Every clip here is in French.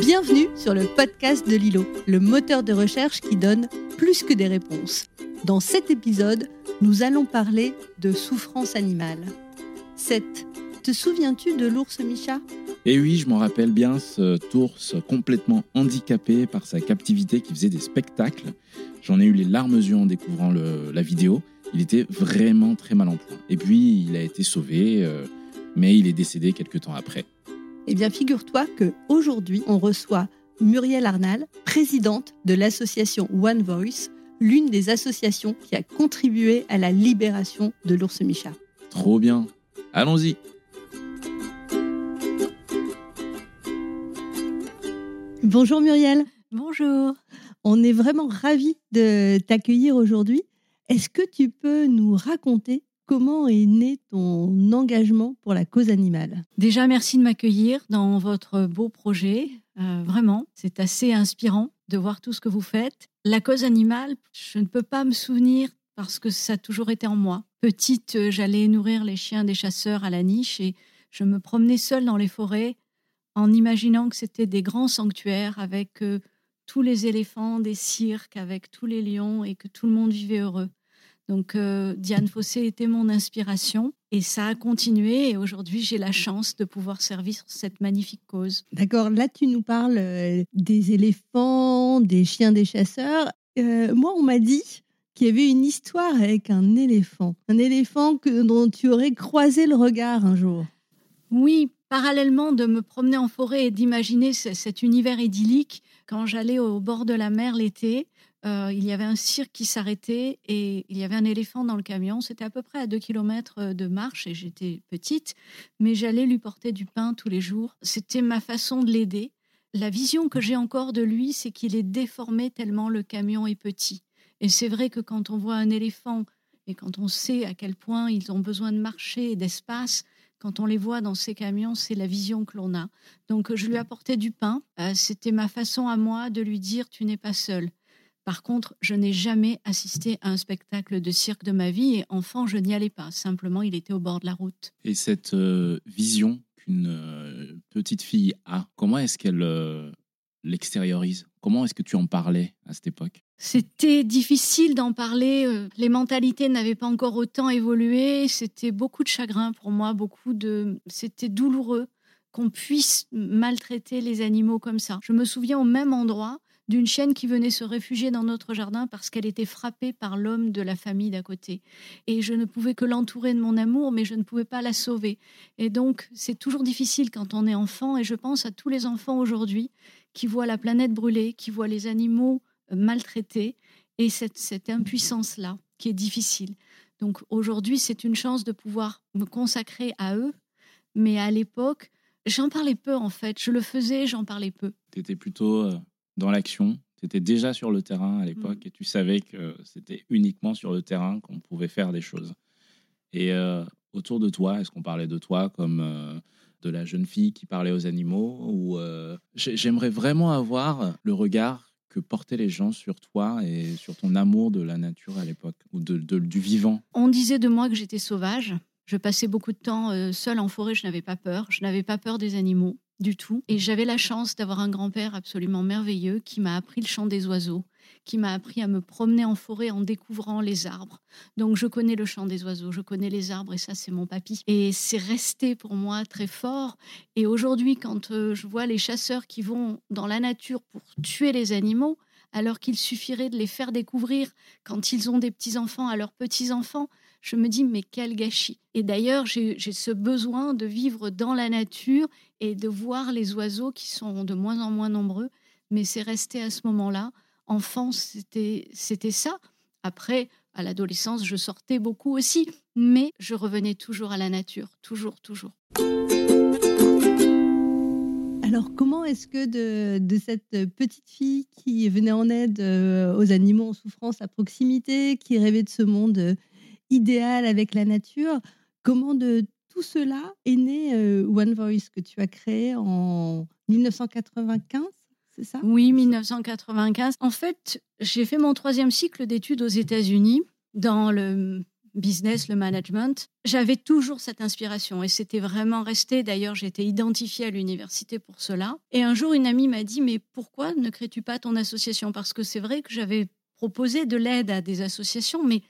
Bienvenue sur le podcast de Lilo, le moteur de recherche qui donne plus que des réponses. Dans cet épisode, nous allons parler de souffrance animale. Seth, te souviens-tu de l'ours Micha Eh oui, je m'en rappelle bien, ce ours complètement handicapé par sa captivité qui faisait des spectacles. J'en ai eu les larmes aux yeux en découvrant la vidéo. Il était vraiment très mal en point. Et puis, il a été sauvé, euh, mais il est décédé quelques temps après. Eh bien, figure-toi que aujourd'hui, on reçoit Muriel Arnal, présidente de l'association One Voice, l'une des associations qui a contribué à la libération de l'ours Micha. Trop bien. Allons-y. Bonjour Muriel. Bonjour. On est vraiment ravis de t'accueillir aujourd'hui. Est-ce que tu peux nous raconter Comment est né ton engagement pour la cause animale? Déjà, merci de m'accueillir dans votre beau projet. Euh, vraiment, c'est assez inspirant de voir tout ce que vous faites. La cause animale, je ne peux pas me souvenir parce que ça a toujours été en moi. Petite, euh, j'allais nourrir les chiens des chasseurs à la niche et je me promenais seule dans les forêts en imaginant que c'était des grands sanctuaires avec euh, tous les éléphants, des cirques, avec tous les lions et que tout le monde vivait heureux. Donc euh, Diane Fossé était mon inspiration et ça a continué et aujourd'hui j'ai la chance de pouvoir servir cette magnifique cause. D'accord, là tu nous parles euh, des éléphants, des chiens des chasseurs. Euh, moi on m'a dit qu'il y avait une histoire avec un éléphant, un éléphant que, dont tu aurais croisé le regard un jour. Oui, parallèlement de me promener en forêt et d'imaginer cet univers idyllique, quand j'allais au bord de la mer l'été, euh, il y avait un cirque qui s'arrêtait et il y avait un éléphant dans le camion. C'était à peu près à 2 km euh, de marche et j'étais petite, mais j'allais lui porter du pain tous les jours. C'était ma façon de l'aider. La vision que j'ai encore de lui, c'est qu'il est déformé tellement le camion est petit. Et c'est vrai que quand on voit un éléphant et quand on sait à quel point ils ont besoin de marcher et d'espace, quand on les voit dans ces camions, c'est la vision que l'on a. Donc je lui apportais du pain. Euh, c'était ma façon à moi de lui dire tu n'es pas seul. Par contre, je n'ai jamais assisté à un spectacle de cirque de ma vie et enfant, je n'y allais pas. Simplement, il était au bord de la route. Et cette euh, vision qu'une euh, petite fille a, comment est-ce qu'elle euh, l'extériorise? Comment est-ce que tu en parlais à cette époque? C'était difficile d'en parler. Les mentalités n'avaient pas encore autant évolué. C'était beaucoup de chagrin pour moi, beaucoup de. C'était douloureux qu'on puisse maltraiter les animaux comme ça. Je me souviens au même endroit d'une chienne qui venait se réfugier dans notre jardin parce qu'elle était frappée par l'homme de la famille d'à côté. Et je ne pouvais que l'entourer de mon amour, mais je ne pouvais pas la sauver. Et donc, c'est toujours difficile quand on est enfant, et je pense à tous les enfants aujourd'hui qui voient la planète brûler, qui voient les animaux euh, maltraités, et cette, impuissance-là qui est difficile. Donc aujourd'hui, c'est une chance de pouvoir me consacrer à eux, mais à l'époque, j'en parlais peu en fait. Je le faisais, j'en parlais peu. Tu étais plutôt euh, dans l'action. Tu étais déjà sur le terrain à l'époque mm. et tu savais que c'était uniquement sur le terrain qu'on pouvait faire des choses. Et euh, autour de toi, est-ce qu'on parlait de toi comme euh, de la jeune fille qui parlait aux animaux ou euh, j'aimerais vraiment avoir le regard que portaient les gens sur toi et sur ton amour de la nature à l'époque ou de, du vivant? On disait de moi que j'étais sauvage. Je passais beaucoup de temps seule en forêt, je n'avais pas peur. Je n'avais pas peur des animaux du tout. Et j'avais la chance d'avoir un grand-père absolument merveilleux qui m'a appris le chant des oiseaux, qui m'a appris à me promener en forêt en découvrant les arbres. Donc je connais le chant des oiseaux, je connais les arbres et ça c'est mon papy. Et c'est resté pour moi très fort. Et aujourd'hui quand euh, je vois les chasseurs qui vont dans la nature pour tuer les animaux, alors qu'il suffirait de les faire découvrir quand ils ont des petits-enfants à leurs petits-enfants, je me dis, mais quel gâchis. Et d'ailleurs, j'ai ce besoin de vivre dans la nature et de voir les oiseaux qui sont de moins en moins nombreux. Mais c'est resté à ce moment-là. Enfant, c'était ça. Après, à l'adolescence, je sortais beaucoup aussi, mais je revenais toujours à la nature, toujours, toujours. Alors, comment est-ce que de, de, cette petite fille qui venait en aide euh, aux animaux en souffrance à proximité, qui rêvait de ce monde idéal avec la nature. Comment de tout cela est né euh, One Voice que tu as créé en 1995 c'est ça? Oui, 1995. En fait, j'ai fait mon troisième cycle d'études aux États-Unis dans le business, le management, j'avais toujours cette inspiration et c'était vraiment resté. D'ailleurs, j'étais identifiée à l'université pour cela. Et un jour, une amie m'a dit, mais pourquoi ne crées-tu pas ton association? Parce que c'est vrai que j'avais proposé de l'aide à des associations, mais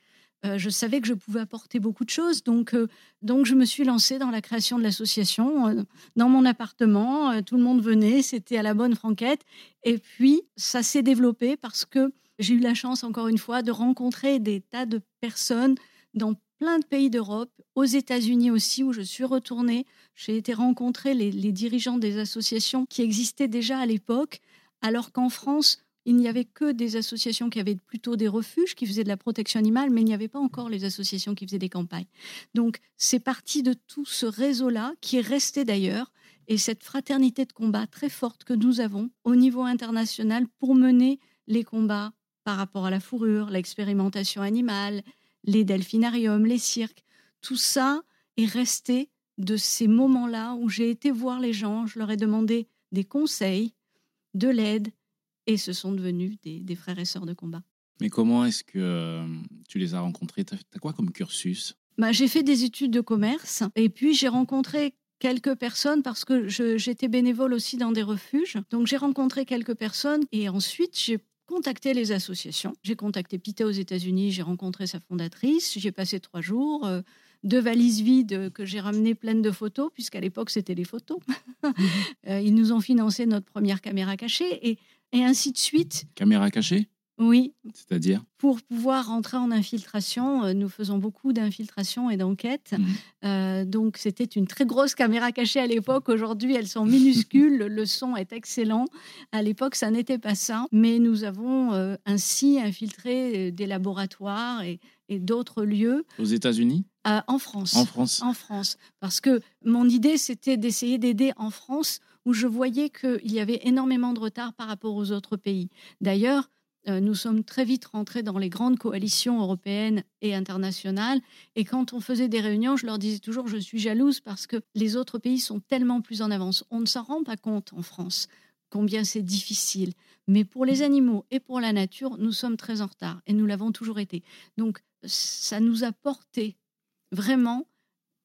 euh, je savais que je pouvais apporter beaucoup de choses. Donc, euh, donc je me suis lancée dans la création de l'association euh, dans mon appartement. tout le monde venait, c'était à la bonne franquette. Et puis, ça s'est développé parce que j'ai eu la chance, encore une fois, de rencontrer des tas de personnes dans plein de pays d'Europe, aux États-Unis aussi, où je suis retournée. J'ai été rencontrer les, les dirigeants des associations qui existaient déjà à l'époque, alors qu'en France, il n'y avait que des associations qui avaient plutôt des refuges, qui faisaient de la protection animale, mais il n'y avait pas encore les associations qui faisaient des campagnes. Donc c'est parti de tout ce réseau-là, qui est resté d'ailleurs, et cette fraternité de combat très forte que nous avons au niveau international pour mener les combats par rapport à la fourrure, l'expérimentation animale, les delphinariums, les cirques. Tout ça est resté de ces moments-là où j'ai été voir les gens, je leur ai demandé des conseils, de l'aide, et ce sont devenus des, frères et sœurs de combat. Mais comment est-ce que euh, tu les as rencontrés? Tu as, quoi comme cursus? Bah, J'ai fait des études de commerce et puis j'ai rencontré quelques personnes parce que j'étais bénévole aussi dans des refuges. Donc j'ai rencontré quelques personnes et ensuite j'ai contacté les associations. J'ai contacté PITA aux États-Unis, j'ai rencontré sa fondatrice, j'ai passé trois jours. Euh, deux valises vides que j'ai ramenées pleines de photos, puisqu'à l'époque c'était les photos. Euh, ils nous ont financé notre première caméra cachée et et ainsi de suite. Caméra cachée? Oui. C'est-à-dire? Pour pouvoir rentrer en infiltration, euh, nous faisons beaucoup d'infiltration et d'enquête. Mhm. Euh, donc c'était une très grosse caméra cachée à l'époque. Aujourd'hui, elles sont minuscules. le son est excellent. À l'époque, ça n'était pas ça. Mais nous avons euh, ainsi infiltré des laboratoires et, et d'autres lieux. Aux États-Unis? En France. En France. En France. Parce que mon idée, c'était d'essayer d'aider en France où je voyais qu'il y avait énormément de retard par rapport aux autres pays. D'ailleurs, euh, nous sommes très vite rentrés dans les grandes coalitions européennes et internationales. Et quand on faisait des réunions, je leur disais toujours, je suis jalouse parce que les autres pays sont tellement plus en avance. On ne s'en rend pas compte en France combien c'est difficile. Mais pour les animaux et pour la nature, nous sommes très en retard et nous l'avons toujours été. Donc, ça nous a porté vraiment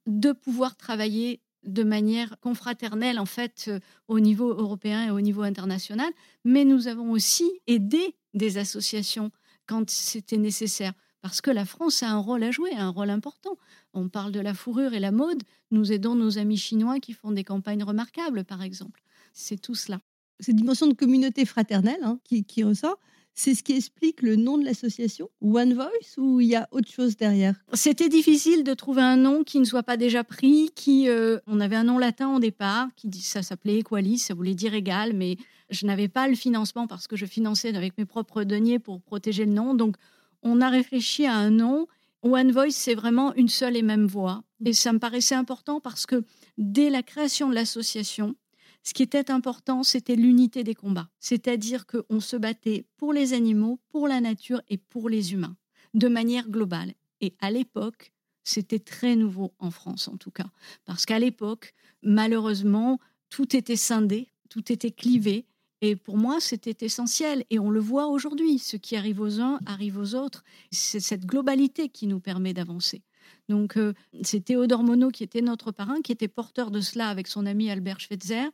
de pouvoir travailler de manière confraternelle en fait euh, au niveau européen et au niveau international, mais nous avons aussi aidé des associations quand c'était nécessaire parce que la France a un rôle à jouer, un rôle important. On parle de la fourrure et la mode, nous aidons nos amis chinois qui font des campagnes remarquables par exemple. C'est tout cela. Cette dimension de communauté fraternelle hein, qui, qui ressort, c'est ce qui explique le nom de l'association One Voice ou il y a autre chose derrière? C'était difficile de trouver un nom qui ne soit pas déjà pris. Qui, euh, on avait un nom latin au départ, qui ça s'appelait Equalis, ça voulait dire égal, mais je n'avais pas le financement parce que je finançais avec mes propres deniers pour protéger le nom. Donc, on a réfléchi à un nom. One Voice, c'est vraiment une seule et même voix. Et ça me paraissait important parce que dès la création de l'association, ce qui était important, c'était l'unité des combats. C'est-à-dire qu'on se battait pour les animaux, pour la nature et pour les humains, de manière globale. Et à l'époque, c'était très nouveau en France en tout cas. Parce qu'à l'époque, malheureusement, tout était scindé, tout était clivé. Et pour moi, c'était essentiel. Et on le voit aujourd'hui. Ce qui arrive aux uns arrive aux autres. C'est cette globalité qui nous permet d'avancer. Donc, euh, c'est Théodore Monod qui était notre parrain, qui était porteur de cela avec son ami Albert Schweitzer,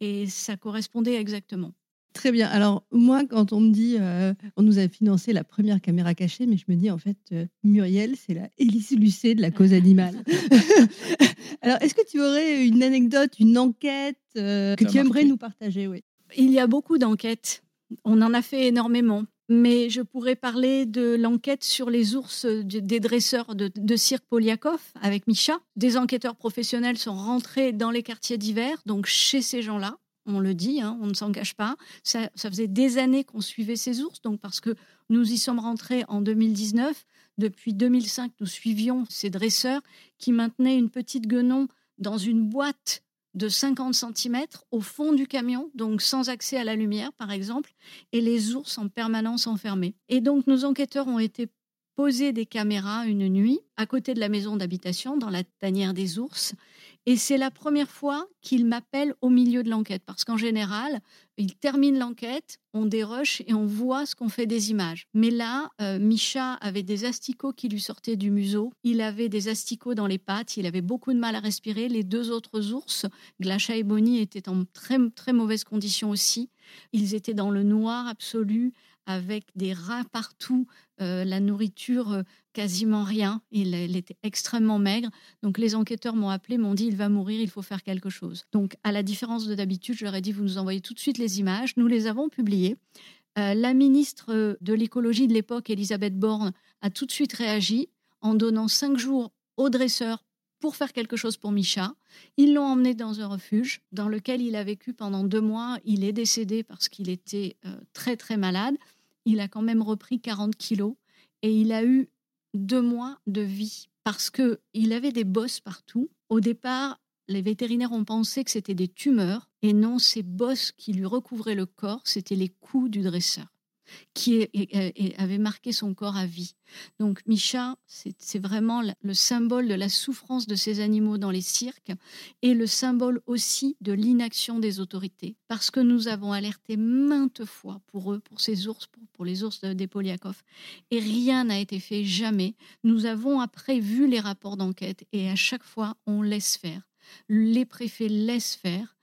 et ça correspondait exactement. Très bien. Alors, moi, quand on me dit, euh, on nous a financé la première caméra cachée, mais je me dis, en fait, euh, Muriel, c'est la Élise Lucet de la cause animale. Alors, est-ce que tu aurais une anecdote, une enquête que tu aimerais nous partager oui? Il y a beaucoup d'enquêtes. On en a fait énormément mais je pourrais parler de l'enquête sur les ours des dresseurs de, cirque Poliakov avec Micha. Des enquêteurs professionnels sont rentrés dans les quartiers d'hiver, donc chez ces gens-là. On le dit, hein, on ne s'en cache pas. Ça, faisait des années qu'on suivait ces ours, donc parce que nous y sommes rentrés en 2019. Depuis 2005, nous suivions ces dresseurs qui maintenaient une petite guenon dans une boîte de 50 cm au fond du camion, donc sans accès à la lumière par exemple, et les ours en permanence enfermés. Et donc nos enquêteurs ont été posés des caméras une nuit à côté de la maison d'habitation dans la tanière des ours Et c'est la première fois qu'il m'appelle au milieu de l'enquête, parce qu'en général, il termine l'enquête, on déroche et on voit ce qu'on fait des images. Mais là, euh, Micha avait des asticots qui lui sortaient du museau, il avait des asticots dans les pattes, il avait beaucoup de mal à respirer. Les deux autres ours, Glacha et Bonnie, étaient en très, très mauvaise condition aussi. Ils étaient dans le noir absolu, avec des rats partout, euh, la nourriture euh, quasiment rien. Il, était extrêmement maigre. Donc les enquêteurs m'ont appelé, m'ont dit il va mourir, il faut faire quelque chose. Donc à la différence de d'habitude, je leur ai dit vous nous envoyez tout de suite les images. Nous les avons publiées. Euh, la ministre de l'écologie de l'époque, Elisabeth Borne, a tout de suite réagi en donnant cinq jours aux dresseurs pour faire quelque chose pour Micha. Ils l'ont emmené dans un refuge dans lequel il a vécu pendant deux mois. Il est décédé parce qu'il était très très malade il a quand même repris 40 kilos et il a eu deux mois de vie parce que il avait des bosses partout. Au départ, les vétérinaires ont pensé que c'était des tumeurs et non, ces bosses qui lui recouvraient le corps, c'était les coups du dresseur qui avait marqué son corps à vie. Donc Micha, c'est vraiment le symbole de la souffrance de ces animaux dans les cirques et le symbole aussi de l'inaction des autorités. Parce que nous avons alerté maintes fois pour eux, pour ces ours, pour, les ours des Poliakov, et rien n'a été fait, jamais. Nous avons après vu les rapports d'enquête et à chaque fois, on laisse faire. Les préfets laissent faire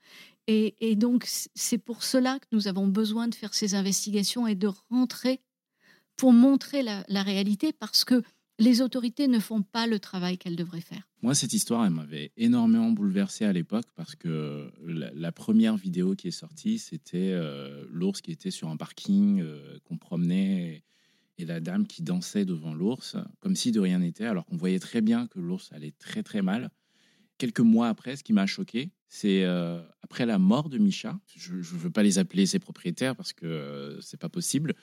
et, donc, c'est pour cela que nous avons besoin de faire ces investigations et de rentrer pour montrer la, réalité, parce que les autorités ne font pas le travail qu'elles devraient faire. Moi, cette histoire, elle m'avait énormément bouleversé à l'époque parce que la, première vidéo qui est sortie, c'était euh, l'ours qui était sur un parking euh, qu'on promenait et la dame qui dansait devant l'ours, comme si de rien n'était, alors qu'on voyait très bien que l'ours allait très très mal quelques mois après, ce qui m'a choqué, c'est euh, après la mort de Micha, je ne veux pas les appeler ses propriétaires parce que euh, c'est pas possible,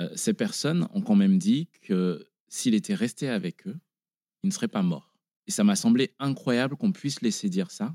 euh, ces personnes ont quand même dit que s'il était resté avec eux, il ne serait pas mort. Et ça m'a semblé incroyable qu'on puisse laisser dire ça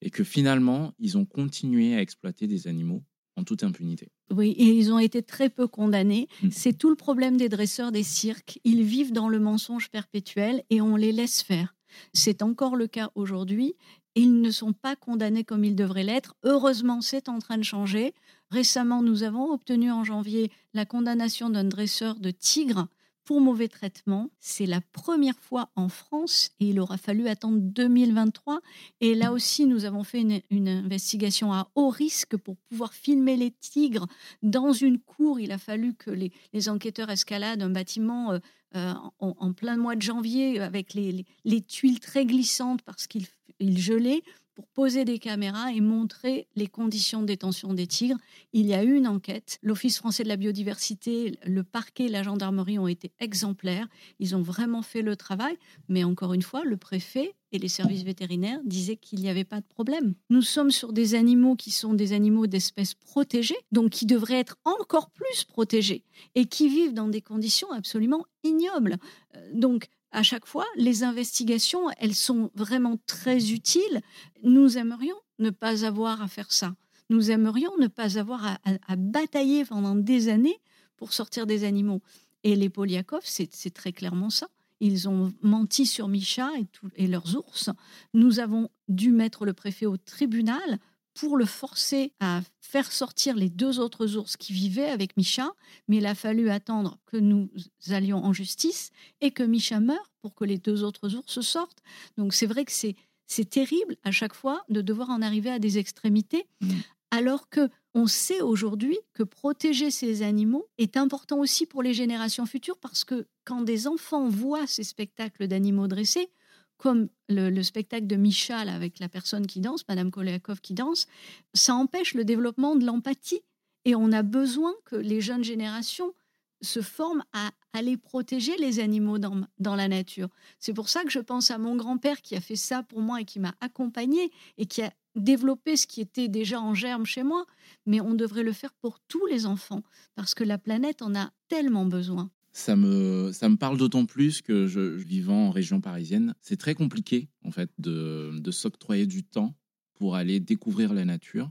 et que finalement, ils ont continué à exploiter des animaux en toute impunité. Oui, et ils ont été très peu condamnés. Mm. C'est tout le problème des dresseurs des cirques. Ils vivent dans le mensonge perpétuel et on les laisse faire. C'est encore le cas aujourd'hui. Ils ne sont pas condamnés comme ils devraient l'être. Heureusement, c'est en train de changer. Récemment, nous avons obtenu en janvier la condamnation d'un dresseur de tigres pour mauvais traitement. C'est la première fois en France et il aura fallu attendre 2023. Et là aussi, nous avons fait une, investigation à haut risque pour pouvoir filmer les tigres dans une cour. Il a fallu que les, enquêteurs escaladent un bâtiment euh, euh, en, plein mois de janvier avec les, les tuiles très glissantes parce qu'il gelait pour poser des caméras et montrer les conditions de détention des tigres. Il y a eu une enquête. L'Office français de la biodiversité, le parquet, la gendarmerie ont été exemplaires. Ils ont vraiment fait le travail. Mais encore une fois, le préfet et les services vétérinaires disaient qu'il n'y avait pas de problème. Nous sommes sur des animaux qui sont des animaux d'espèces protégées, donc qui devraient être encore plus protégés et qui vivent dans des conditions absolument ignobles. Euh, donc, à chaque fois, les investigations, elles sont vraiment très utiles. Nous aimerions ne pas avoir à faire ça. Nous aimerions ne pas avoir à, batailler pendant des années pour sortir des animaux. Et les Poliakov, c'est très clairement ça. Ils ont menti sur Micha et, et leurs ours. Nous avons dû mettre le préfet au tribunal pour le forcer à faire sortir les deux autres ours qui vivaient avec Micha, mais il a fallu attendre que nous allions en justice et que Micha meure pour que les deux autres ours sortent. Donc c'est vrai que c'est c'est terrible à chaque fois de devoir en arriver à des extrémités, mmh. alors que on sait aujourd'hui que protéger ces animaux est important aussi pour les générations futures parce que quand des enfants voient ces spectacles d'animaux dressés, comme le, spectacle de Michal avec la personne qui danse, Madame Koleakov qui danse, ça empêche le développement de l'empathie. Et on a besoin que les jeunes générations se forment à aller protéger les animaux dans, dans la nature. C'est pour ça que je pense à mon grand-père qui a fait ça pour moi et qui m'a accompagné et qui a développé ce qui était déjà en germe chez moi. Mais on devrait le faire pour tous les enfants parce que la planète en a tellement besoin ça me, ça me parle d'autant plus que je, vivant en région parisienne, c'est très compliqué en fait de, de s'octroyer du temps pour aller découvrir la nature.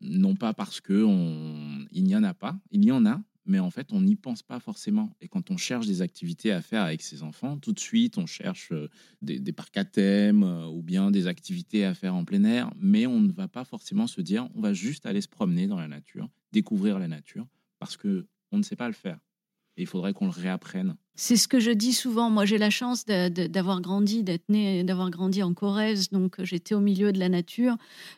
Non pas parce que on, il n'y en a pas, il y en a, mais en fait, on n'y pense pas forcément. Et quand on cherche des activités à faire avec ses enfants, tout de suite, on cherche euh, des, des parcs à thème euh, ou bien des activités à faire en plein air, mais on ne va pas forcément se dire, on va juste aller se promener dans la nature, découvrir la nature, parce que on ne sait pas le faire. Il faudrait qu'on le réapprenne. C'est ce que je dis souvent. Moi, j'ai la chance d'avoir grandi, d'être né, d'avoir grandi en Corrèze, donc j'étais au milieu de la nature.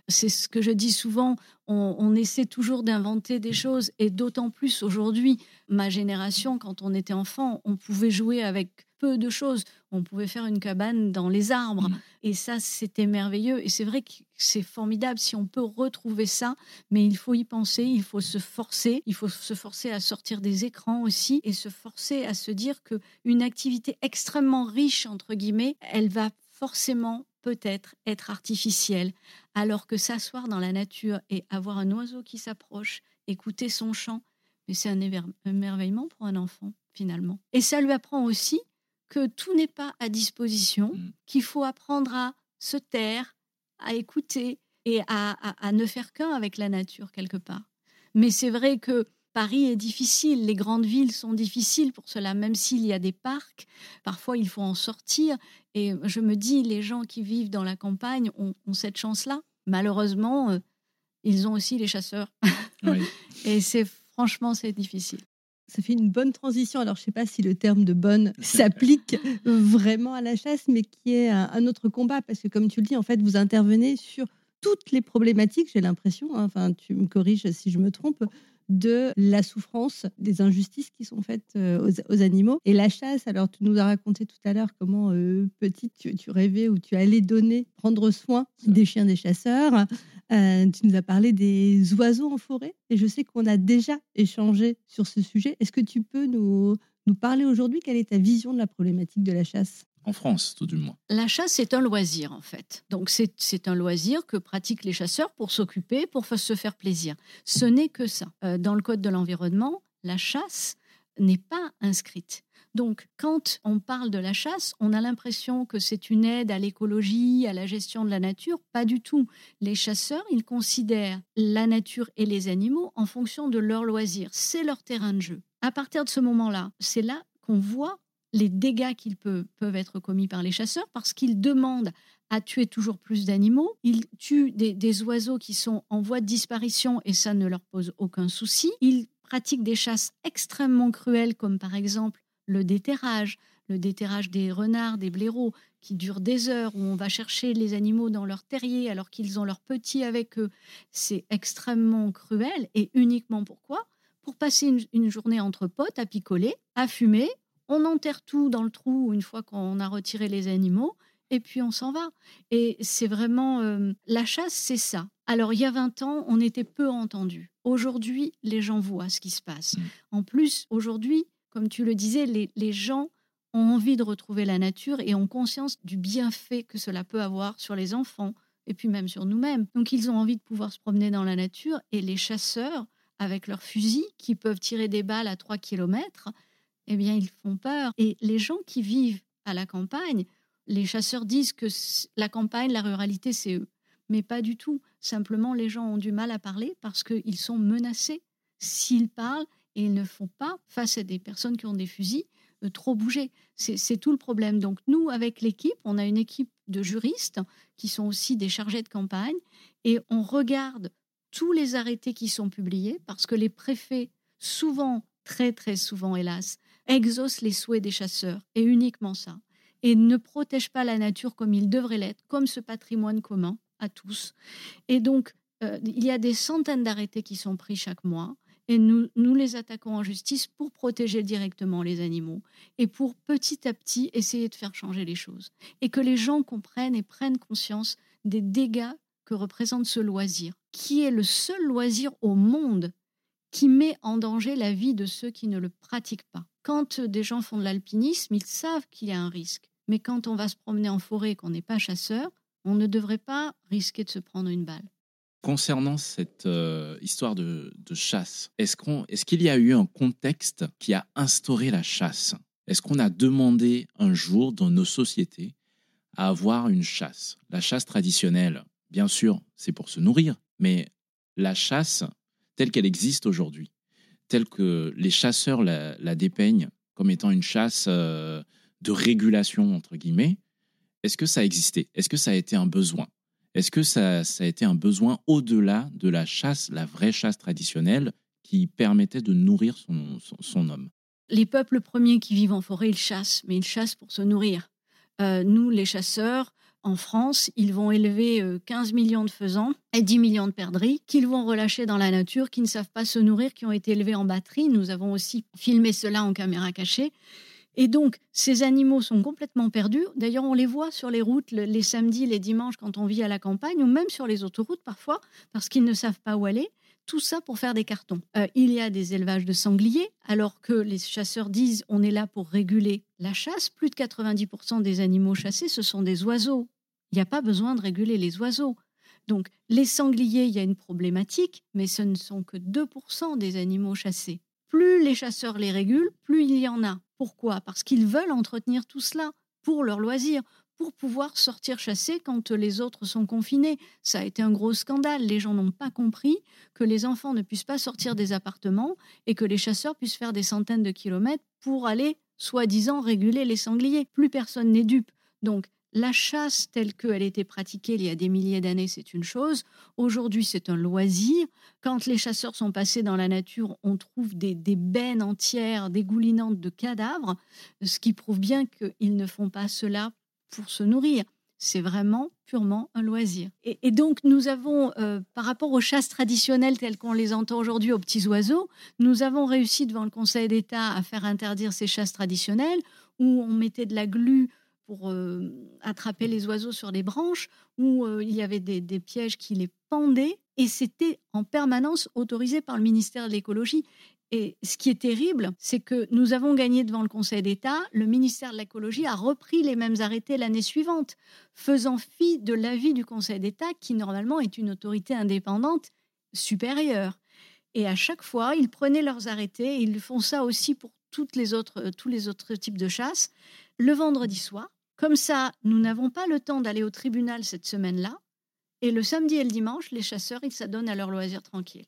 C'est ce que je dis souvent. On, on essaie toujours d'inventer des choses, et d'autant plus aujourd'hui. Ma génération, quand on était enfant, on pouvait jouer avec peu de choses. On pouvait faire une cabane dans les arbres, Mm. et ça, c'était merveilleux. Et c'est vrai que c'est formidable si on peut retrouver ça, mais il faut y penser, il faut se forcer, il faut se forcer à sortir des écrans aussi, et se forcer à se dire que une activité extrêmement riche entre guillemets, elle va forcément peut-être être artificielle, alors que s'asseoir dans la nature et avoir un oiseau qui s'approche, écouter son chant, mais c'est un émerveillement pour un enfant finalement. Et ça lui apprend aussi que tout n'est pas à disposition, Mm. qu'il faut apprendre à se taire, à écouter et à, à- à ne faire qu'un avec la nature quelque part. Mais c'est vrai que Paris est difficile, les grandes villes sont difficiles pour cela, même s'il y a des parcs, parfois il faut en sortir. Et je me dis, les gens qui vivent dans la campagne ont, ont cette chance-là. Malheureusement, euh, ils ont aussi les chasseurs. Oui. Et c'est franchement, c'est difficile. Ça fait une bonne transition. Alors, je ne sais pas si le terme de bonne s'applique vraiment à la chasse, mais qui est un, un autre combat. Parce que, comme tu le dis, en fait, vous intervenez sur toutes les problématiques, j'ai l'impression, hein, enfin, tu me corriges si je me trompe, de la souffrance, des injustices qui sont faites euh, aux, aux animaux. Et la chasse, alors tu nous as raconté tout à l'heure comment, euh, petite, tu, tu rêvais ou tu allais donner, prendre soin des chiens des chasseurs. Euh, tu nous as parlé des oiseaux en forêt et je sais qu'on a déjà échangé sur ce sujet. Est-ce que tu peux nous, nous parler aujourd'hui? Quelle est ta vision de la problématique de la chasse? France, tout du moins. La chasse, c'est un loisir, en fait. Donc, c'est un loisir que pratiquent les chasseurs pour s'occuper, pour se faire plaisir. Ce n'est que ça. Euh, dans le Code de l'environnement, la chasse n'est pas inscrite. Donc, quand on parle de la chasse, on a l'impression que c'est une aide à l'écologie, à la gestion de la nature. Pas du tout. Les chasseurs, ils considèrent la nature et les animaux en fonction de leur loisir. C'est leur terrain de jeu. À partir de ce moment-là, c'est là qu'on voit les dégâts qui peuvent, être commis par les chasseurs parce qu'ils demandent à tuer toujours plus d'animaux. Ils tuent des, oiseaux qui sont en voie de disparition et ça ne leur pose aucun souci. Ils pratiquent des chasses extrêmement cruelles comme par exemple le déterrage, le déterrage des renards, des blaireaux qui durent des heures où on va chercher les animaux dans leur terrier alors qu'ils ont leurs petits avec eux. C'est extrêmement cruel et uniquement pourquoi? Pour passer une, une journée entre potes à picoler, à fumer, on enterre tout dans le trou une fois qu'on a retiré les animaux, et puis on s'en va. Et c'est vraiment... euh, la chasse, c'est ça. Alors, il y a 20 ans, on était peu entendus. Aujourd'hui, les gens voient ce qui se passe. Mm. En plus, aujourd'hui, comme tu le disais, les, les gens ont envie de retrouver la nature et ont conscience du bienfait que cela peut avoir sur les enfants et puis même sur nous-mêmes. Donc, ils ont envie de pouvoir se promener dans la nature et les chasseurs, avec leurs fusils qui peuvent tirer des balles à 3 km, eh bien, ils font peur. Et les gens qui vivent à la campagne, les chasseurs disent que la campagne, la ruralité, c'est eux. Mais pas du tout. Simplement, les gens ont du mal à parler parce qu'ils sont menacés. S'ils parlent, et ils ne font pas, face à des personnes qui ont des fusils, euh, trop bouger. C'est tout le problème. Donc nous, avec l'équipe, on a une équipe de juristes qui sont aussi des chargés de campagne et on regarde tous les arrêtés qui sont publiés parce que les préfets, souvent, très très souvent, hélas, exaucent les souhaits des chasseurs et uniquement ça. Et ne protègent pas la nature comme il devrait l'être, comme ce patrimoine commun à tous. Et donc, euh, il y a des centaines d'arrêtés qui sont pris chaque mois. Et nous les attaquons en justice pour protéger directement les animaux et pour petit à petit essayer de faire changer les choses. Et que les gens comprennent et prennent conscience des dégâts que représente ce loisir, qui est le seul loisir au monde qui met en danger la vie de ceux qui ne le pratiquent pas. Quand des gens font de l'alpinisme, ils savent qu'il y a un risque. Mais quand on va se promener en forêt et qu'on n'est pas chasseur, on ne devrait pas risquer de se prendre une balle. Concernant cette euh, histoire de, chasse, est-ce qu'il y a eu un contexte qui a instauré la chasse? Est-ce qu'on a demandé un jour dans nos sociétés à avoir une chasse? La chasse traditionnelle, bien sûr, c'est pour se nourrir, mais la chasse telle qu'elle existe aujourd'hui, telle que les chasseurs la, dépeignent comme étant une chasse euh, de régulation, entre guillemets, est-ce que ça a existé? Est-ce que ça a été un besoin? Est-ce que ça, a été un besoin au-delà de la chasse, la vraie chasse traditionnelle, qui permettait de nourrir son, son, homme? Les peuples premiers qui vivent en forêt, ils chassent, mais ils chassent pour se nourrir. Euh, nous, les chasseurs, en France, ils vont élever 15 euh, millions de faisans et 10 millions de perdrix qu'ils vont relâcher dans la nature, qui ne savent pas se nourrir, qui ont été élevés en batterie. Nous avons aussi filmé cela en caméra cachée. Et donc, ces animaux sont complètement perdus. D'ailleurs, on les voit sur les routes les samedis, les dimanches, quand on vit à la campagne, ou même sur les autoroutes parfois, parce qu'ils ne savent pas où aller. Tout ça pour faire des cartons. Euh, il y a des élevages de sangliers, alors que les chasseurs disent on est là pour réguler la chasse. Plus de 90% des animaux chassés, ce sont des oiseaux. Il n'y a pas besoin de réguler les oiseaux. Donc, les sangliers, il y a une problématique, mais ce ne sont que 2% des animaux chassés. Plus les chasseurs les régulent, plus il y en a. Pourquoi? Parce qu'ils veulent entretenir tout cela pour leur loisir, pour pouvoir sortir chasser quand les autres sont confinés. Ça a été un gros scandale. Les gens n'ont pas compris que les enfants ne puissent pas sortir des appartements et que les chasseurs puissent faire des centaines de kilomètres pour aller, soi-disant, réguler les sangliers. Plus personne n'est dupe. Donc, la chasse telle qu'elle était pratiquée il y a des milliers d'années, c'est une chose. Aujourd'hui, c'est un loisir. Quand les chasseurs sont passés dans la nature, on trouve des, des bennes entières dégoulinantes de cadavres, ce qui prouve bien qu'ils ne font pas cela pour se nourrir. C'est vraiment purement un loisir. Et, donc, nous avons, euh, par rapport aux chasses traditionnelles telles qu'on les entend aujourd'hui aux petits oiseaux, nous avons réussi devant le Conseil d'État à faire interdire ces chasses traditionnelles où on mettait de la glu pour euh, attraper les oiseaux sur les branches, où euh, il y avait des, pièges qui les pendaient, et c'était en permanence autorisé par le ministère de l'écologie. Et ce qui est terrible, c'est que nous avons gagné devant le Conseil d'État, le ministère de l'écologie a repris les mêmes arrêtés l'année suivante, faisant fi de l'avis du Conseil d'État, qui normalement est une autorité indépendante supérieure. Et à chaque fois, ils prenaient leurs arrêtés, ils font ça aussi pour tous les autres types de chasse, le vendredi soir, comme ça, nous n'avons pas le temps d'aller au tribunal cette semaine-là. Et le samedi et le dimanche, les chasseurs, ils s'adonnent à leur loisir tranquille.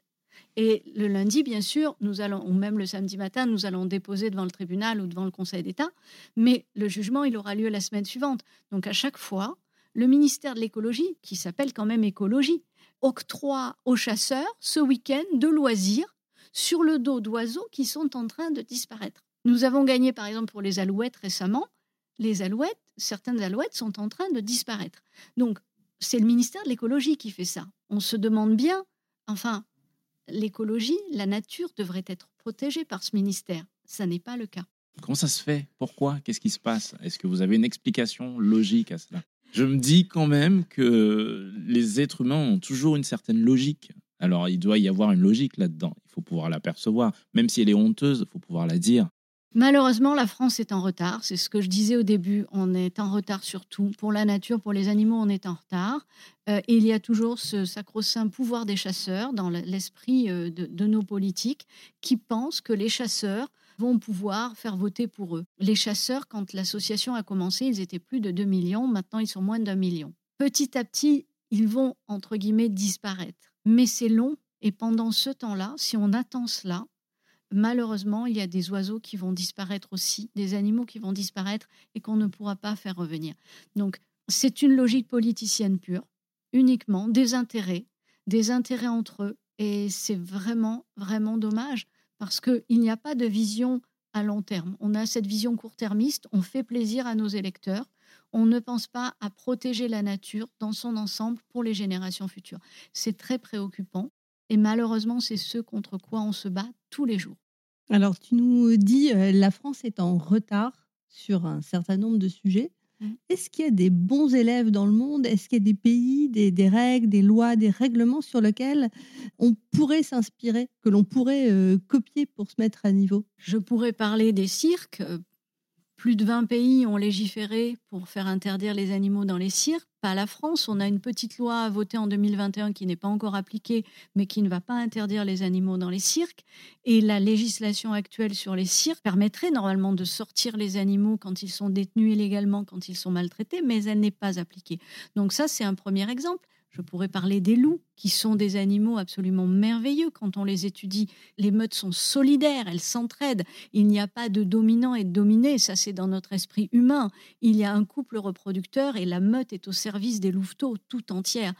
Et le lundi, bien sûr, nous allons, ou même le samedi matin, nous allons déposer devant le tribunal ou devant le Conseil d'État, mais le jugement, il aura lieu la semaine suivante. Donc à chaque fois, le ministère de l'écologie, qui s'appelle quand même écologie, octroie aux chasseurs ce week-end de loisirs sur le dos d'oiseaux qui sont en train de disparaître. Nous avons gagné, par exemple, pour les alouettes récemment, les alouettes, certaines alouettes sont en train de disparaître. Donc, c'est le ministère de l'écologie qui fait ça. On se demande bien, enfin, l'écologie, la nature devrait être protégée par ce ministère. Ça n'est pas le cas. Comment ça se fait? Pourquoi? Qu'est-ce qui se passe? Est-ce que vous avez une explication logique à cela? Je me dis quand même que les êtres humains ont toujours une certaine logique. Alors, il doit y avoir une logique là-dedans. Il faut pouvoir l'apercevoir. Même si elle est honteuse, il faut pouvoir la dire. Malheureusement, la France est en retard. C'est ce que je disais au début. On est en retard surtout. Pour la nature, pour les animaux, on est en retard. Euh, et il y a toujours ce sacro-saint pouvoir des chasseurs dans l'esprit euh, de, nos politiques qui pensent que les chasseurs vont pouvoir faire voter pour eux. Les chasseurs, quand l'association a commencé, ils étaient plus de 2 millions. Maintenant, ils sont moins d'un million. Petit à petit, ils vont, entre guillemets, disparaître. Mais c'est long. Et pendant ce temps-là, si on attend cela, malheureusement, il y a des oiseaux qui vont disparaître aussi, des animaux qui vont disparaître et qu'on ne pourra pas faire revenir. Donc, c'est une logique politicienne pure, uniquement des intérêts, des intérêts entre eux. Et c'est vraiment, vraiment dommage parce qu'il n'y a pas de vision à long terme. On a cette vision court-termiste, on fait plaisir à nos électeurs, on ne pense pas à protéger la nature dans son ensemble pour les générations futures. C'est très préoccupant et malheureusement, c'est ce contre quoi on se bat tous les jours. Alors, tu nous dis, euh, la France est en retard sur un certain nombre de sujets. Mmh. Est-ce qu'il y a des bons élèves dans le monde? Est-ce qu'il y a des pays, des, règles, des lois, des règlements sur lesquels on pourrait s'inspirer, que l'on pourrait euh, copier pour se mettre à niveau? Je pourrais parler des cirques. Plus de 20 pays ont légiféré pour faire interdire les animaux dans les cirques. Pas la France. On a une petite loi votée en 2021 qui n'est pas encore appliquée, mais qui ne va pas interdire les animaux dans les cirques. Et la législation actuelle sur les cirques permettrait normalement de sortir les animaux quand ils sont détenus illégalement, quand ils sont maltraités, mais elle n'est pas appliquée. Donc ça, c'est un premier exemple. Je pourrais parler des loups, qui sont des animaux absolument merveilleux quand on les étudie. Les meutes sont solidaires, elles s'entraident. Il n'y a pas de dominant et de dominé, ça c'est dans notre esprit humain. Il y a un couple reproducteur et la meute est au service des louveteaux tout entière.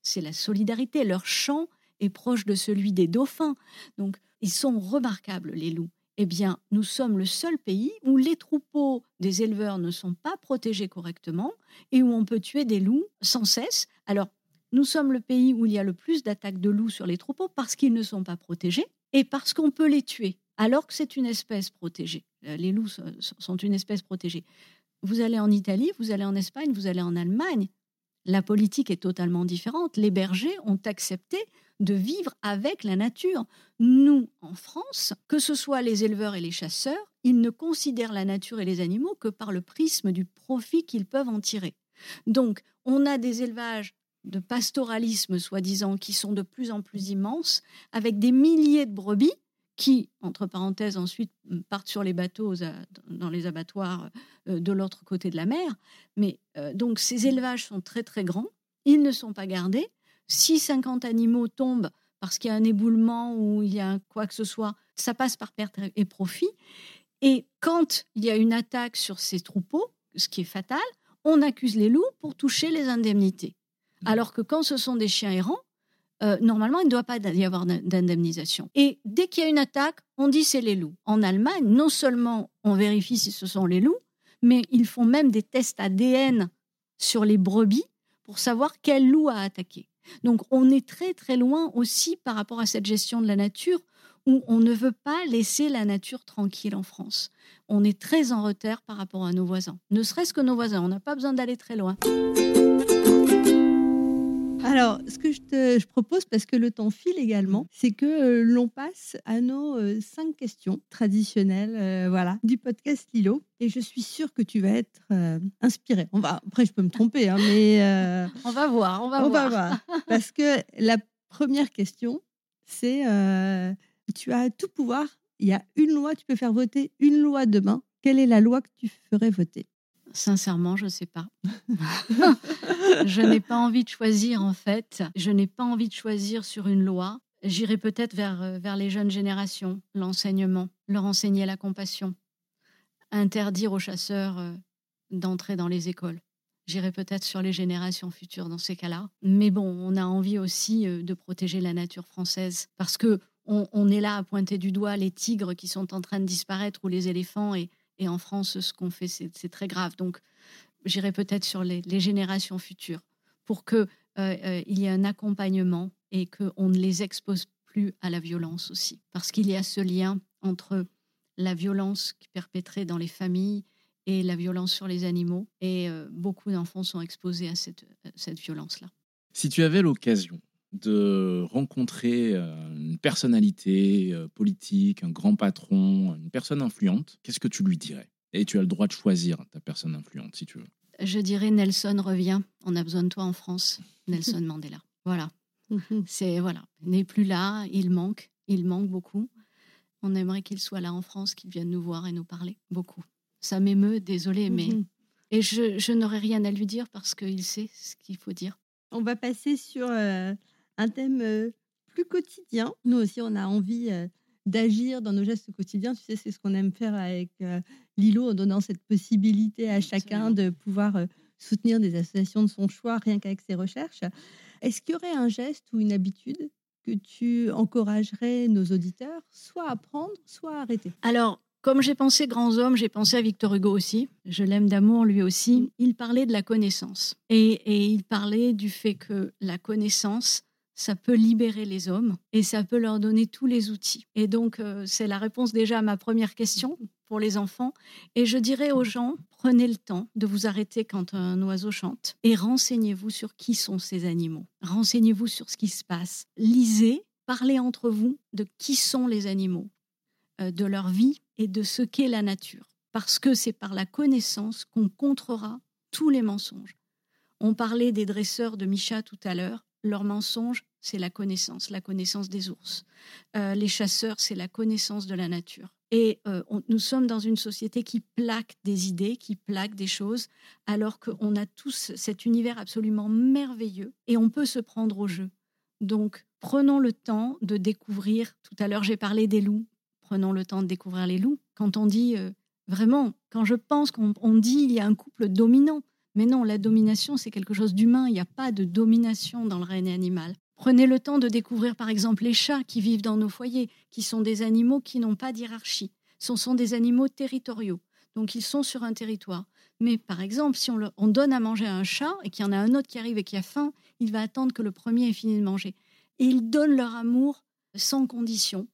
C'est la solidarité. Leur chant est proche de celui des dauphins. Donc ils sont remarquables, les loups eh bien, nous sommes le seul pays où les troupeaux des éleveurs ne sont pas protégés correctement et où on peut tuer des loups sans cesse. Alors, nous sommes le pays où il y a le plus d'attaques de loups sur les troupeaux parce qu'ils ne sont pas protégés et parce qu'on peut les tuer, alors que c'est une espèce protégée. Euh, les loups sont une espèce protégée. Vous allez en Italie, vous allez en Espagne, vous allez en Allemagne. La politique est totalement différente. Les bergers ont accepté de vivre avec la nature. Nous, en France, que ce soit les éleveurs et les chasseurs, ils ne considèrent la nature et les animaux que par le prisme du profit qu'ils peuvent en tirer. Donc, on a des élevages de pastoralisme, soi-disant, qui sont de plus en plus immenses, avec des milliers de brebis qui, entre parenthèses, ensuite partent sur les bateaux dans les abattoirs euh, de l'autre côté de la mer. Mais euh, donc ces élevages sont très très grands, ils ne sont pas gardés, si 50 animaux tombent parce qu'il y a un éboulement ou il y a quoi que ce soit, ça passe par perte et profit. Et quand il y a une attaque sur ces troupeaux, ce qui est fatal, on accuse les loups pour toucher les indemnités. Mmh. Alors que quand ce sont des chiens errants, euh, normalement, il ne doit pas y avoir d'indemnisation. Et dès qu'il y a une attaque, on dit c'est les loups. En Allemagne, non seulement on vérifie si ce sont les loups, mais ils font même des tests ADN sur les brebis pour savoir quel loup a attaqué. Donc on est très très loin aussi par rapport à cette gestion de la nature où on ne veut pas laisser la nature tranquille en France. On est très en retard par rapport à nos voisins. Ne serait-ce que nos voisins, on n'a pas besoin d'aller très loin. Alors, ce que je te propose, parce que le temps file également, c'est que euh, l'on passe à nos euh, cinq questions traditionnelles euh, voilà, du podcast Lilo. Et je suis sûre que tu vas être inspiré. On va, après, je peux me tromper, hein, mais. on va voir, on va on voir. Va voir. Parce que la première question, c'est tu as tout pouvoir. Il y a une loi, tu peux faire voter une loi demain. Quelle est la loi que tu ferais voter? Sincèrement, je ne sais pas. je n'ai pas envie de choisir, en fait. Je n'ai pas envie de choisir sur une loi. J'irai peut-être vers, euh, vers les jeunes générations, l'enseignement, leur enseigner la compassion, interdire aux chasseurs euh, d'entrer dans les écoles. J'irai peut-être sur les générations futures dans ces cas-là. Mais bon, on a envie aussi euh, de protéger la nature française parce que on, est là à pointer du doigt les tigres qui sont en train de disparaître ou les éléphants et, et en France, ce qu'on fait, c'est très grave. Donc, j'irai peut-être sur les, générations futures pour qu'il euh, euh, y ait un accompagnement et qu'on ne les expose plus à la violence aussi. Parce qu'il y a ce lien entre la violence perpétrée dans les familles et la violence sur les animaux. Et euh, beaucoup d'enfants sont exposés à cette violence-là. Si tu avais l'occasion de rencontrer euh, une personnalité euh, politique, un grand patron, une personne influente, qu'est-ce que tu lui dirais? Et tu as le droit de choisir ta personne influente si tu veux. Je dirais Nelson revient. On a besoin de toi en France, Nelson Mandela. Voilà. C'est voilà, n'est plus là, il manque, il manque beaucoup. On aimerait qu'il soit là en France, qu'il vienne nous voir et nous parler beaucoup. Ça m'émeut, désolé, mais et je, je n'aurais rien à lui dire parce qu'il sait ce qu'il faut dire. On va passer sur euh, un thème plus quotidien. Nous aussi, on a envie d'agir dans nos gestes quotidiens. Tu sais, c'est ce qu'on aime faire avec Lilo, en donnant cette possibilité à chacun de pouvoir soutenir des associations de son choix rien qu'avec ses recherches. Est-ce qu'il y aurait un geste ou une habitude que tu encouragerais nos auditeurs soit à prendre, soit à arrêter? Alors, comme j'ai pensé grands hommes, j'ai pensé à Victor Hugo aussi. Je l'aime d'amour lui aussi. Il parlait de la connaissance. Et, et, il parlait du fait que la connaissance, ça peut libérer les hommes et ça peut leur donner tous les outils. Et donc, euh, c'est la réponse déjà à ma première question pour les enfants. Et je dirais aux gens, prenez le temps de vous arrêter quand un oiseau chante et renseignez-vous sur qui sont ces animaux. Renseignez-vous sur ce qui se passe. Lisez, parlez entre vous de qui sont les animaux, euh, de leur vie et de ce qu'est la nature. Parce que c'est par la connaissance qu'on contrera tous les mensonges. On parlait des dresseurs de Micha tout à l'heure. Leur mensonge, c'est la connaissance, la connaissance des ours. Euh, les chasseurs, c'est la connaissance de la nature. Et euh, nous sommes dans une société qui plaque des idées, qui plaque des choses, alors qu'on a tous cet univers absolument merveilleux et on peut se prendre au jeu. Donc, prenons le temps de découvrir. Tout à l'heure, j'ai parlé des loups. Prenons le temps de découvrir les loups. Quand on dit euh, vraiment, quand je pense qu'on dit il y a un couple dominant, mais non, la domination, c'est quelque chose d'humain. Il n'y a pas de domination dans le règne animal. Prenez le temps de découvrir par exemple les chats qui vivent dans nos foyers, qui sont des animaux qui n'ont pas d'hierarchie. Ce sont des animaux territoriaux. Donc ils sont sur un territoire. Mais par exemple, si on, donne à manger à un chat et qu'il y en a un autre qui arrive et qui a faim, il va attendre que le premier ait fini de manger. Et ils donnent leur amour sans condition.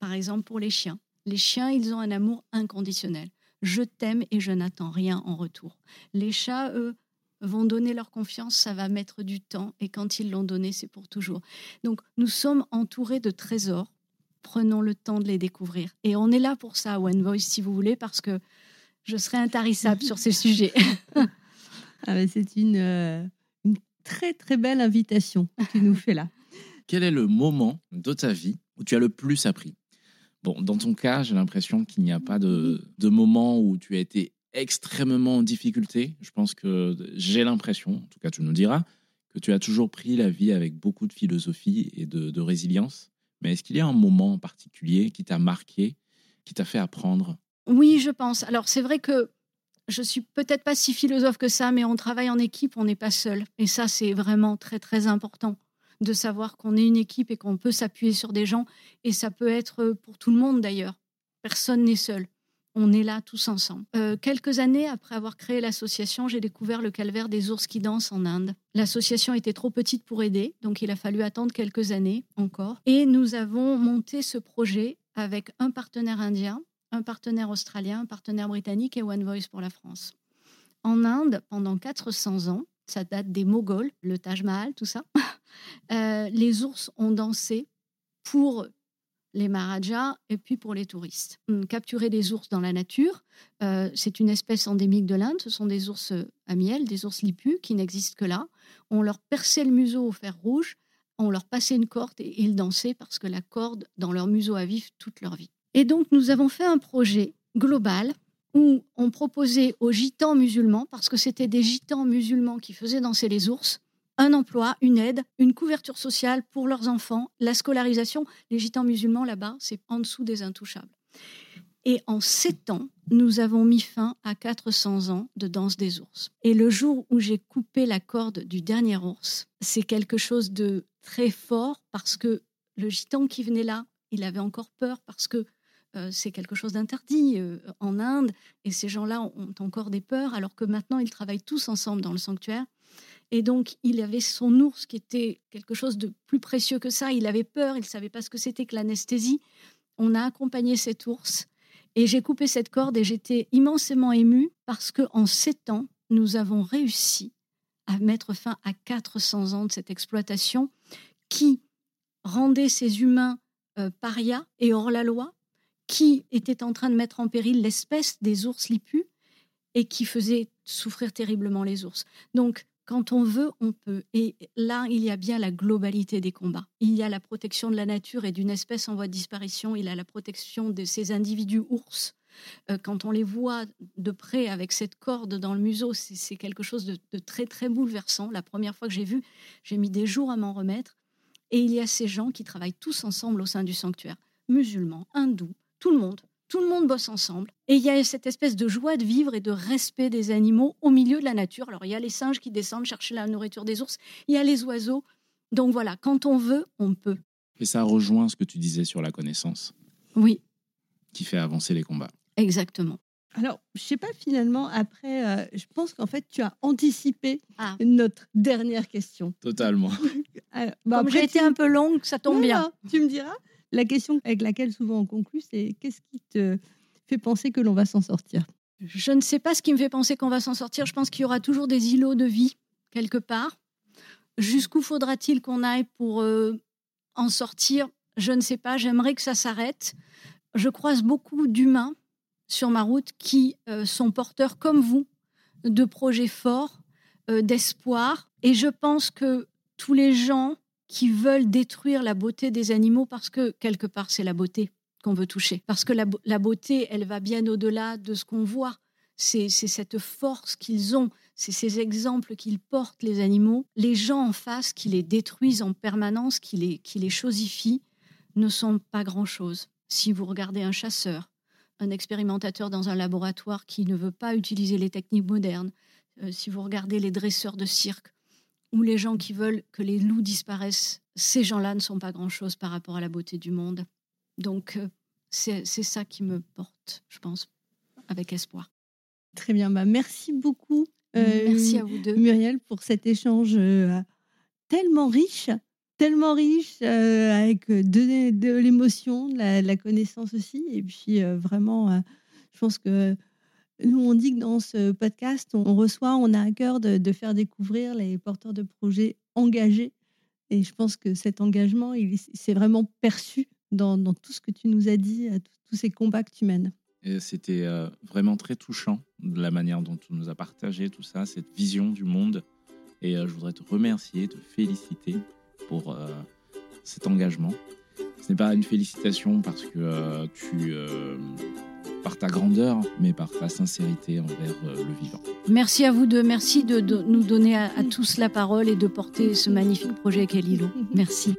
Par exemple, pour les chiens. Les chiens, ils ont un amour inconditionnel. Je t'aime et je n'attends rien en retour. Les chats, eux, vont donner leur confiance, ça va mettre du temps, et quand ils l'ont donné, c'est pour toujours. Donc, nous sommes entourés de trésors. Prenons le temps de les découvrir. Et on est là pour ça, One Voice, si vous voulez, parce que je serai intarissable sur ces sujets. Ah c'est une, euh, une très, très belle invitation que tu nous fais là. Quel est le moment de ta vie où tu as le plus appris? Bon, dans ton cas, j'ai l'impression qu'il n'y a pas de, de moment où tu as été extrêmement en difficulté. Je pense que j'ai l'impression, en tout cas tu nous diras, que tu as toujours pris la vie avec beaucoup de philosophie et de, résilience. Mais est-ce qu'il y a un moment en particulier qui t'a marqué, qui t'a fait apprendre? Oui, je pense. Alors c'est vrai que je suis peut-être pas si philosophe que ça, mais on travaille en équipe, on n'est pas seul. Et ça, c'est vraiment très très important de savoir qu'on est une équipe et qu'on peut s'appuyer sur des gens. Et ça peut être pour tout le monde d'ailleurs. Personne n'est seul on est là tous ensemble. Euh, quelques années après avoir créé l'association, j'ai découvert le calvaire des ours qui dansent en Inde. L'association était trop petite pour aider, donc il a fallu attendre quelques années encore. Et nous avons monté ce projet avec un partenaire indien, un partenaire australien, un partenaire britannique et One Voice pour la France. En Inde, pendant 400 ans, ça date des Moghols, le Taj Mahal, tout ça, euh, les ours ont dansé pour les Maharajas et puis pour les touristes. Capturer des ours dans la nature, euh, c'est une espèce endémique de l'Inde. Ce sont des ours euh, à miel, des ours lipus qui n'existent que là. On leur perçait le museau au fer rouge, on leur passait une corde et ils dansaient parce que la corde dans leur museau à vif toute leur vie. Et donc nous avons fait un projet global où on proposait aux gitans musulmans, parce que c'était des gitans musulmans qui faisaient danser les ours, un emploi, une aide, une couverture sociale pour leurs enfants, la scolarisation. Les gitans musulmans là-bas, c'est en dessous des intouchables. Et en sept ans, nous avons mis fin à 400 ans de danse des ours. Et le jour où j'ai coupé la corde du dernier ours, c'est quelque chose de très fort parce que le gitan qui venait là, il avait encore peur parce que euh, c'est quelque chose d'interdit euh, en Inde et ces gens-là ont encore des peurs alors que maintenant ils travaillent tous ensemble dans le sanctuaire. Et donc, il avait son ours qui était quelque chose de plus précieux que ça. Il avait peur, il ne savait pas ce que c'était que l'anesthésie. On a accompagné cet ours et j'ai coupé cette corde et j'étais immensément émue parce qu'en sept ans, nous avons réussi à mettre fin à 400 ans de cette exploitation qui rendait ces humains euh, parias et hors la loi, qui était en train de mettre en péril l'espèce des ours lipus et qui faisait souffrir terriblement les ours. Donc, quand on veut, on peut. Et là, il y a bien la globalité des combats. Il y a la protection de la nature et d'une espèce en voie de disparition. Il y a la protection de ces individus ours. Euh, quand on les voit de près avec cette corde dans le museau, c'est quelque chose de, de, très, très bouleversant. La première fois que j'ai vu, j'ai mis des jours à m'en remettre. Et il y a ces gens qui travaillent tous ensemble au sein du sanctuaire. Musulmans, hindous, tout le monde tout le monde bosse ensemble. Et il y a cette espèce de joie de vivre et de respect des animaux au milieu de la nature. Alors, il y a les singes qui descendent chercher la nourriture des ours, il y a les oiseaux. Donc voilà, quand on veut, on peut. Et ça rejoint ce que tu disais sur la connaissance. Oui. Qui fait avancer les combats. Exactement. Alors, je sais pas finalement, après, euh, je pense qu'en fait, tu as anticipé ah. notre dernière question. Totalement. Euh, Comme j'ai été un peu longue, ça tombe bien. tu me diras. La question avec laquelle souvent on conclut, c'est qu'est-ce qui te fait penser que l'on va s'en sortir? Je ne sais pas ce qui me fait penser qu'on va s'en sortir. Je pense qu'il y aura toujours des îlots de vie quelque part. Jusqu'où faudra-t-il qu'on aille pour euh, en sortir? Je ne sais pas. J'aimerais que ça s'arrête. Je croise beaucoup d'humains sur ma route qui euh, sont porteurs, comme vous, de projets forts, euh, d'espoir. Et je pense que tous les gens qui veulent détruire la beauté des animaux parce que quelque part c'est la beauté qu'on veut toucher. Parce que la, beauté, elle va bien au-delà de ce qu'on voit. C'est cette force qu'ils ont, c'est ces exemples qu'ils portent, les animaux. Les gens en face qui les détruisent en permanence, qui les, qui les ne sont pas grand-chose. Si vous regardez un chasseur, un expérimentateur dans un laboratoire qui ne veut pas utiliser les techniques modernes, euh, si vous regardez les dresseurs de cirque ou les gens qui veulent que les loups disparaissent, ces gens-là ne sont pas grand-chose par rapport à la beauté du monde. Donc, euh, c'est ça qui me porte, je pense, avec espoir. Très bien, bah merci beaucoup. Euh, merci à vous deux. Muriel, pour cet échange tellement riche, tellement riche, avec de, l'émotion, de la, connaissance aussi. Et puis, vraiment, je pense que nous, on dit que dans ce podcast, on reçoit, on a à cœur de, faire découvrir les porteurs de projets engagés. Et je pense que cet engagement, il s'est vraiment perçu dans, tout ce que tu nous as dit, à tous ces combats que tu mènes. C'était euh, vraiment très touchant de la manière dont tu nous as partagé tout ça, cette vision du monde. Et euh, je voudrais te remercier, te féliciter pour euh, cet engagement. Ce n'est pas une félicitation parce que tu par ta grandeur, mais par ta sincérité envers euh, le vivant. Merci à vous deux. Merci de, nous donner à, tous la parole et de porter ce magnifique projet qu'est l'îlot. Merci.